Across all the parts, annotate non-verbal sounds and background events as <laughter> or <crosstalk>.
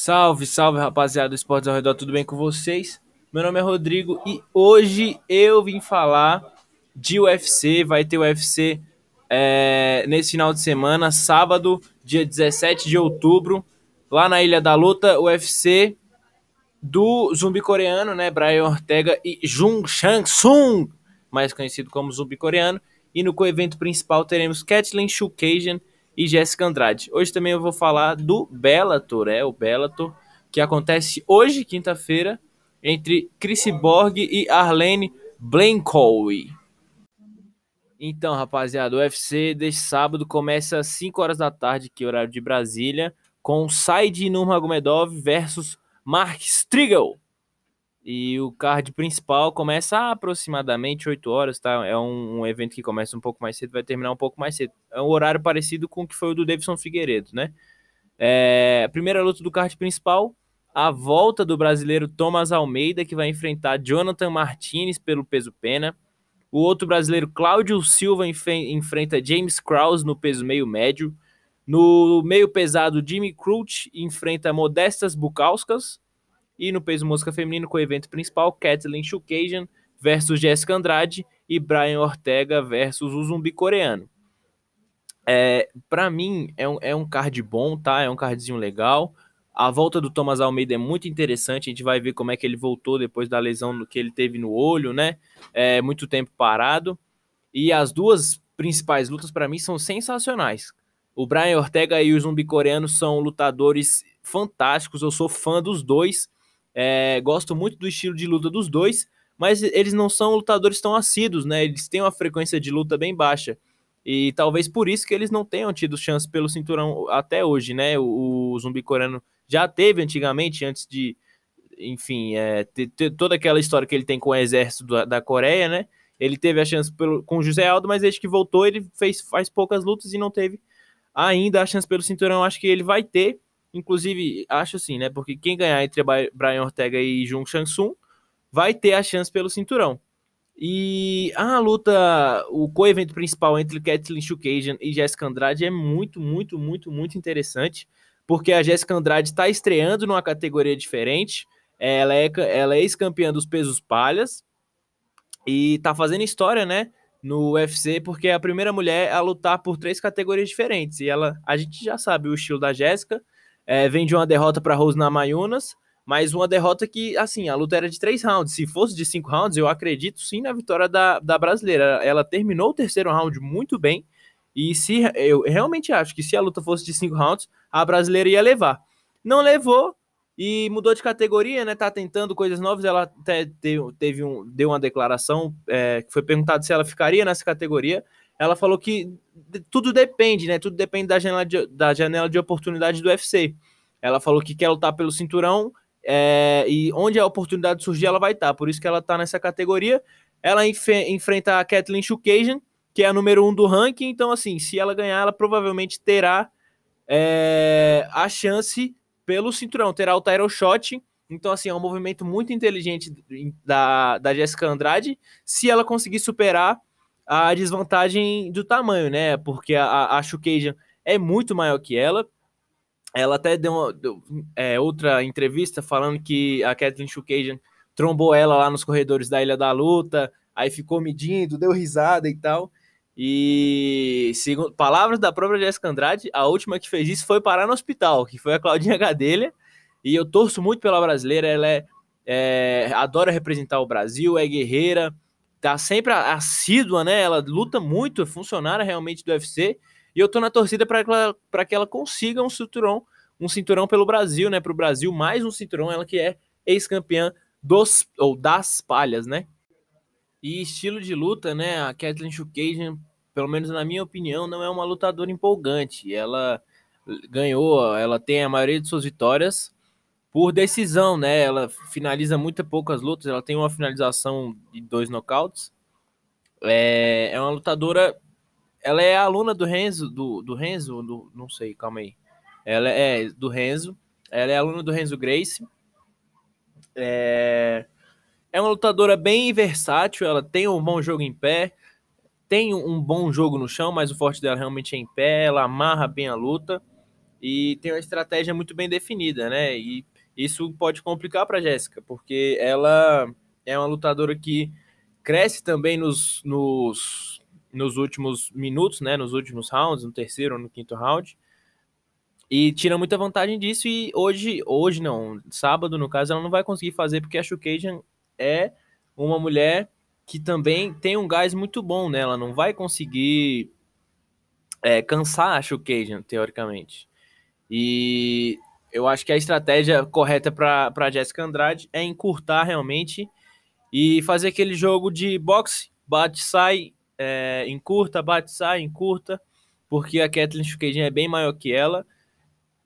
Salve, salve rapaziada do Esportes ao Redor, tudo bem com vocês? Meu nome é Rodrigo e hoje eu vim falar de UFC. Vai ter UFC é, nesse final de semana, sábado, dia 17 de outubro, lá na Ilha da Luta, UFC do zumbi coreano, né? Brian Ortega e Jung Shang Sung, mais conhecido como zumbi coreano. E no co-evento principal teremos Kathleen Shukajan e Jéssica Andrade. Hoje também eu vou falar do Bellator, é o Bellator, que acontece hoje, quinta-feira, entre Chris Borg e Arlene Blankowy. Então, rapaziada, o UFC deste sábado começa às 5 horas da tarde, que é horário de Brasília, com Said Nurmagomedov versus Mark Striegel. E o card principal começa aproximadamente 8 horas, tá? É um, um, evento que começa um pouco mais cedo, vai terminar um pouco mais cedo. É um horário parecido com o que foi o do Davidson Figueiredo, né? É, primeira luta do card principal, a volta do brasileiro Thomas Almeida, que vai enfrentar Jonathan Martinez pelo peso pena. O outro brasileiro, Cláudio Silva, enfrenta James Krause no peso meio médio. No meio pesado, Jimmy Crute enfrenta Modestas Bukauskas. E no peso música feminino, com o evento principal, Kathleen Shukajan versus Jessica Andrade e Brian Ortega versus o zumbi coreano. É, para mim, é um, é um card bom, tá? É um cardzinho legal. A volta do Thomas Almeida é muito interessante. A gente vai ver como é que ele voltou depois da lesão que ele teve no olho, né? É muito tempo parado. E as duas principais lutas para mim são sensacionais. O Brian Ortega e o zumbi coreano são lutadores fantásticos. Eu sou fã dos dois. É, gosto muito do estilo de luta dos dois, mas eles não são lutadores tão assíduos, né? Eles têm uma frequência de luta bem baixa. E talvez por isso que eles não tenham tido chance pelo cinturão até hoje, né? O, o zumbi coreano já teve antigamente, antes de, enfim, é, ter, ter, toda aquela história que ele tem com o exército da, da Coreia, né? Ele teve a chance pelo, com o José Aldo, mas desde que voltou, ele fez, faz poucas lutas e não teve ainda a chance pelo cinturão. Acho que ele vai ter. Inclusive, acho assim, né? Porque quem ganhar entre Brian Ortega e Jung Shang-Sung vai ter a chance pelo cinturão. E a luta, o co-evento principal entre Kathleen Shukajan e Jessica Andrade é muito, muito, muito, muito interessante, porque a Jessica Andrade está estreando numa categoria diferente. Ela é, ela é ex-campeã dos pesos palhas e está fazendo história, né? No UFC, porque é a primeira mulher a lutar por três categorias diferentes. E ela, a gente já sabe o estilo da Jéssica, é, vem de uma derrota para Rose Namayunas, mas uma derrota que, assim, a luta era de três rounds. Se fosse de cinco rounds, eu acredito sim na vitória da, da brasileira. Ela terminou o terceiro round muito bem. E se eu realmente acho que se a luta fosse de cinco rounds, a brasileira ia levar. Não levou e mudou de categoria, né? Tá tentando coisas novas. Ela até teve um, deu uma declaração é, que foi perguntado se ela ficaria nessa categoria ela falou que tudo depende, né? Tudo depende da janela de, da janela de oportunidade do UFC. Ela falou que quer lutar pelo cinturão é, e onde a oportunidade surgir, ela vai estar. Por isso que ela está nessa categoria. Ela enf enfrenta a Kathleen Shukajan, que é a número um do ranking. Então, assim, se ela ganhar, ela provavelmente terá é, a chance pelo cinturão, terá o title shot. Então, assim, é um movimento muito inteligente da, da Jessica Andrade. Se ela conseguir superar a desvantagem do tamanho, né? Porque a, a é muito maior que ela. Ela até deu, uma, deu é, outra entrevista falando que a Kathleen Shukajan trombou ela lá nos corredores da Ilha da Luta, aí ficou medindo, deu risada e tal. E, segundo palavras da própria Jessica Andrade, a última que fez isso foi parar no hospital, que foi a Claudinha Gadelha. E eu torço muito pela brasileira, ela é, é adora representar o Brasil, é guerreira, tá sempre assídua, né? Ela luta muito, é funcionária realmente do UFC. E eu tô na torcida para que, que ela consiga um cinturão, um cinturão pelo Brasil, né? Para o Brasil, mais um cinturão, ela que é ex-campeã dos ou das palhas, né? E estilo de luta, né? A Kathleen Shukajan, pelo menos na minha opinião, não é uma lutadora empolgante. Ela ganhou, ela tem a maioria de suas vitórias por decisão, né? Ela finaliza muito poucas lutas, ela tem uma finalização de dois nocautes. É, é uma lutadora. Ela é aluna do Renzo, do, do Renzo, do, não sei, calma aí. Ela é do Renzo. Ela é aluna do Renzo Grace. É, é uma lutadora bem versátil. Ela tem um bom jogo em pé, tem um bom jogo no chão, mas o forte dela realmente é em pé. Ela amarra bem a luta. e tem uma estratégia muito bem definida, né? E isso pode complicar para Jéssica, porque ela é uma lutadora que cresce também nos, nos, nos últimos minutos, né? Nos últimos rounds, no terceiro ou no quinto round. E tira muita vantagem disso. E hoje, hoje não, sábado, no caso, ela não vai conseguir fazer, porque a Shukajan é uma mulher que também tem um gás muito bom, né? Ela não vai conseguir é, cansar a Shukajan, teoricamente. E eu acho que a estratégia correta para Jessica Andrade é encurtar realmente e fazer aquele jogo de boxe, bate, sai, é, encurta, bate, sai, encurta, porque a Kathleen Shukajan é bem maior que ela.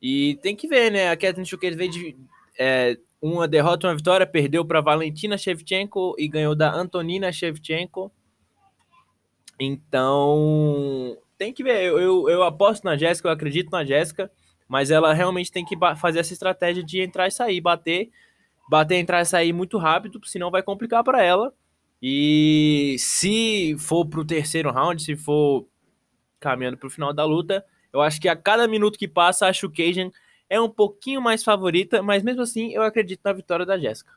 E tem que ver, né? A Kathleen Shukajan veio de é, uma derrota, uma vitória, perdeu para Valentina Shevchenko e ganhou da Antonina Shevchenko. Então, tem que ver. Eu, eu, eu aposto na Jéssica, eu acredito na Jéssica, mas ela realmente tem que fazer essa estratégia de entrar e sair, bater, bater, entrar e sair muito rápido, senão vai complicar para ela. E se for pro terceiro round, se for caminhando pro final da luta, eu acho que a cada minuto que passa, acho o Cajun é um pouquinho mais favorita, mas mesmo assim eu acredito na vitória da Jéssica.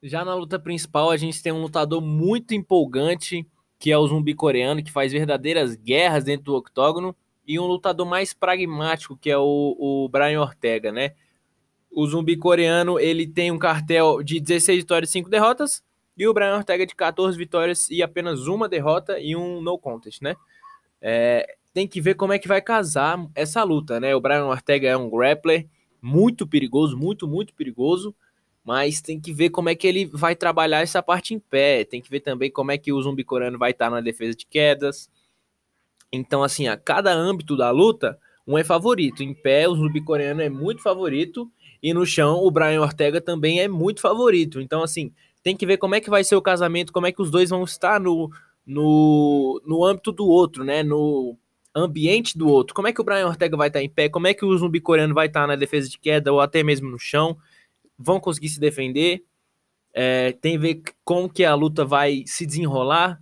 Já na luta principal, a gente tem um lutador muito empolgante, que é o zumbi coreano, que faz verdadeiras guerras dentro do octógono, e um lutador mais pragmático, que é o, o Brian Ortega, né? O zumbi coreano, ele tem um cartel de 16 vitórias e 5 derrotas, e o Brian Ortega de 14 vitórias e apenas uma derrota e um no contest, né? É, tem que ver como é que vai casar essa luta, né? O Brian Ortega é um grappler muito perigoso, muito, muito perigoso, mas tem que ver como é que ele vai trabalhar essa parte em pé, tem que ver também como é que o zumbi coreano vai estar na defesa de quedas. Então, assim, a cada âmbito da luta, um é favorito. Em pé, o zumbi coreano é muito favorito, e no chão, o Brian Ortega também é muito favorito. Então, assim, tem que ver como é que vai ser o casamento, como é que os dois vão estar no, no, no âmbito do outro, né? No ambiente do outro. Como é que o Brian Ortega vai estar em pé? Como é que o zumbi coreano vai estar na defesa de queda ou até mesmo no chão? Vão conseguir se defender? É, tem a ver como que a luta vai se desenrolar,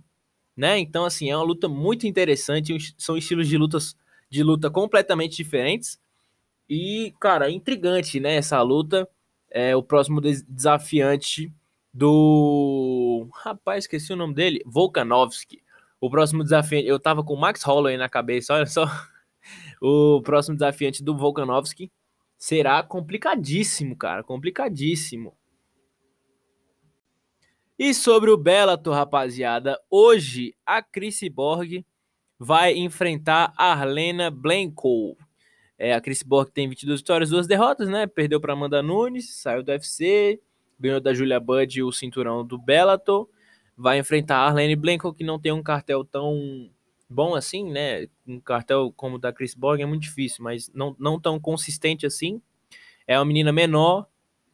né? Então, assim, é uma luta muito interessante. São estilos de lutas de luta completamente diferentes. E, cara, intrigante, né? Essa luta. É o próximo desafiante do. Rapaz, esqueci o nome dele. Volkanovski. O próximo desafiante, eu tava com o Max Holloway na cabeça, <laughs> olha só. O próximo desafiante do Volkanovski será complicadíssimo, cara, complicadíssimo. E sobre o Bellator, rapaziada, hoje a Chris Borg vai enfrentar a Arlena Blanco. É, a Chris Borg tem 22 vitórias, duas derrotas, né? Perdeu para Amanda Nunes, saiu do UFC, ganhou da Julia Budd o cinturão do Bellator vai enfrentar a Arlene Blanco, que não tem um cartel tão bom assim, né? Um cartel como o da Chris Borg é muito difícil, mas não, não tão consistente assim. É uma menina menor,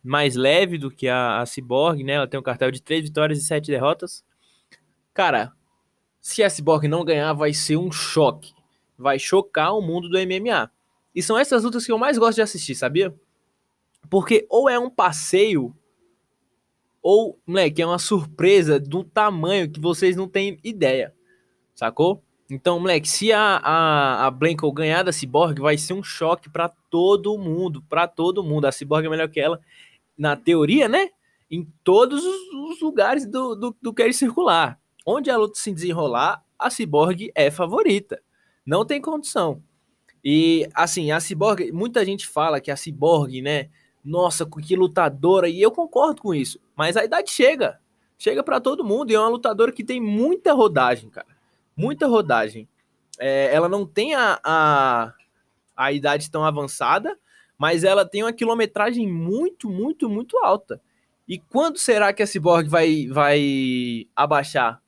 mais leve do que a, a Cyborg, né? Ela tem um cartel de três vitórias e sete derrotas. Cara, se a Cyborg não ganhar, vai ser um choque. Vai chocar o mundo do MMA. E são essas lutas que eu mais gosto de assistir, sabia? Porque ou é um passeio ou, moleque, é uma surpresa do tamanho que vocês não têm ideia. Sacou? Então, moleque, se a, a, a Blanco ganhar da Cyborg, vai ser um choque para todo mundo. para todo mundo. A Cyborg é melhor que ela, na teoria, né? Em todos os, lugares do, do, do Quer Circular. Onde a luta se desenrolar, a Cyborg é favorita. Não tem condição. E, assim, a Cyborg, muita gente fala que a Cyborg, né? nossa, que lutadora, e eu concordo com isso, mas a idade chega, chega para todo mundo, e é uma lutadora que tem muita rodagem, cara, muita rodagem. É, ela não tem a, a, a idade tão avançada, mas ela tem uma quilometragem muito, muito, muito alta. E quando será que a Cyborg vai, vai abaixar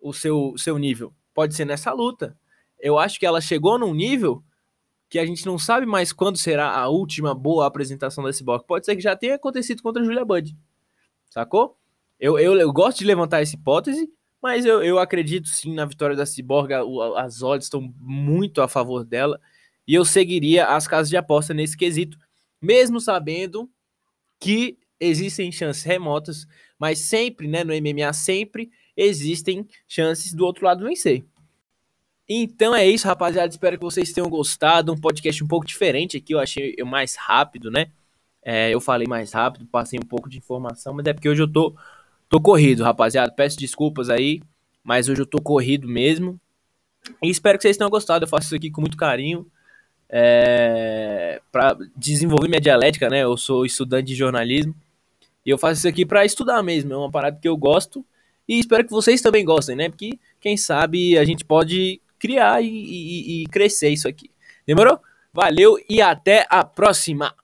o seu, seu nível? Pode ser nessa luta. Eu acho que ela chegou num nível que a gente não sabe mais quando será a última boa apresentação da Cyborg. Pode ser que já tenha acontecido contra a Julia Budd. Sacou? Eu, eu, eu gosto de levantar essa hipótese, mas eu, eu acredito sim na vitória da Cyborg. As odds estão muito a favor dela. E eu seguiria as casas de aposta nesse quesito, mesmo sabendo que existem chances remotas, mas sempre, né, no MMA, sempre existem chances do outro lado vencer. Então é isso, rapaziada. Espero que vocês tenham gostado. Um podcast um pouco diferente aqui. Eu achei mais rápido, né? É, eu falei mais rápido, passei um pouco de informação, mas é porque hoje eu tô, tô corrido, rapaziada. Peço desculpas aí, mas hoje eu tô corrido mesmo. E espero que vocês tenham gostado. Eu faço isso aqui com muito carinho. É, para desenvolver minha dialética, né? Eu sou estudante de jornalismo. E eu faço isso aqui para estudar mesmo. É uma parada que eu gosto. E espero que vocês também gostem, né? Porque quem sabe a gente pode criar e, e, e crescer isso aqui. Demorou? Valeu e até a próxima!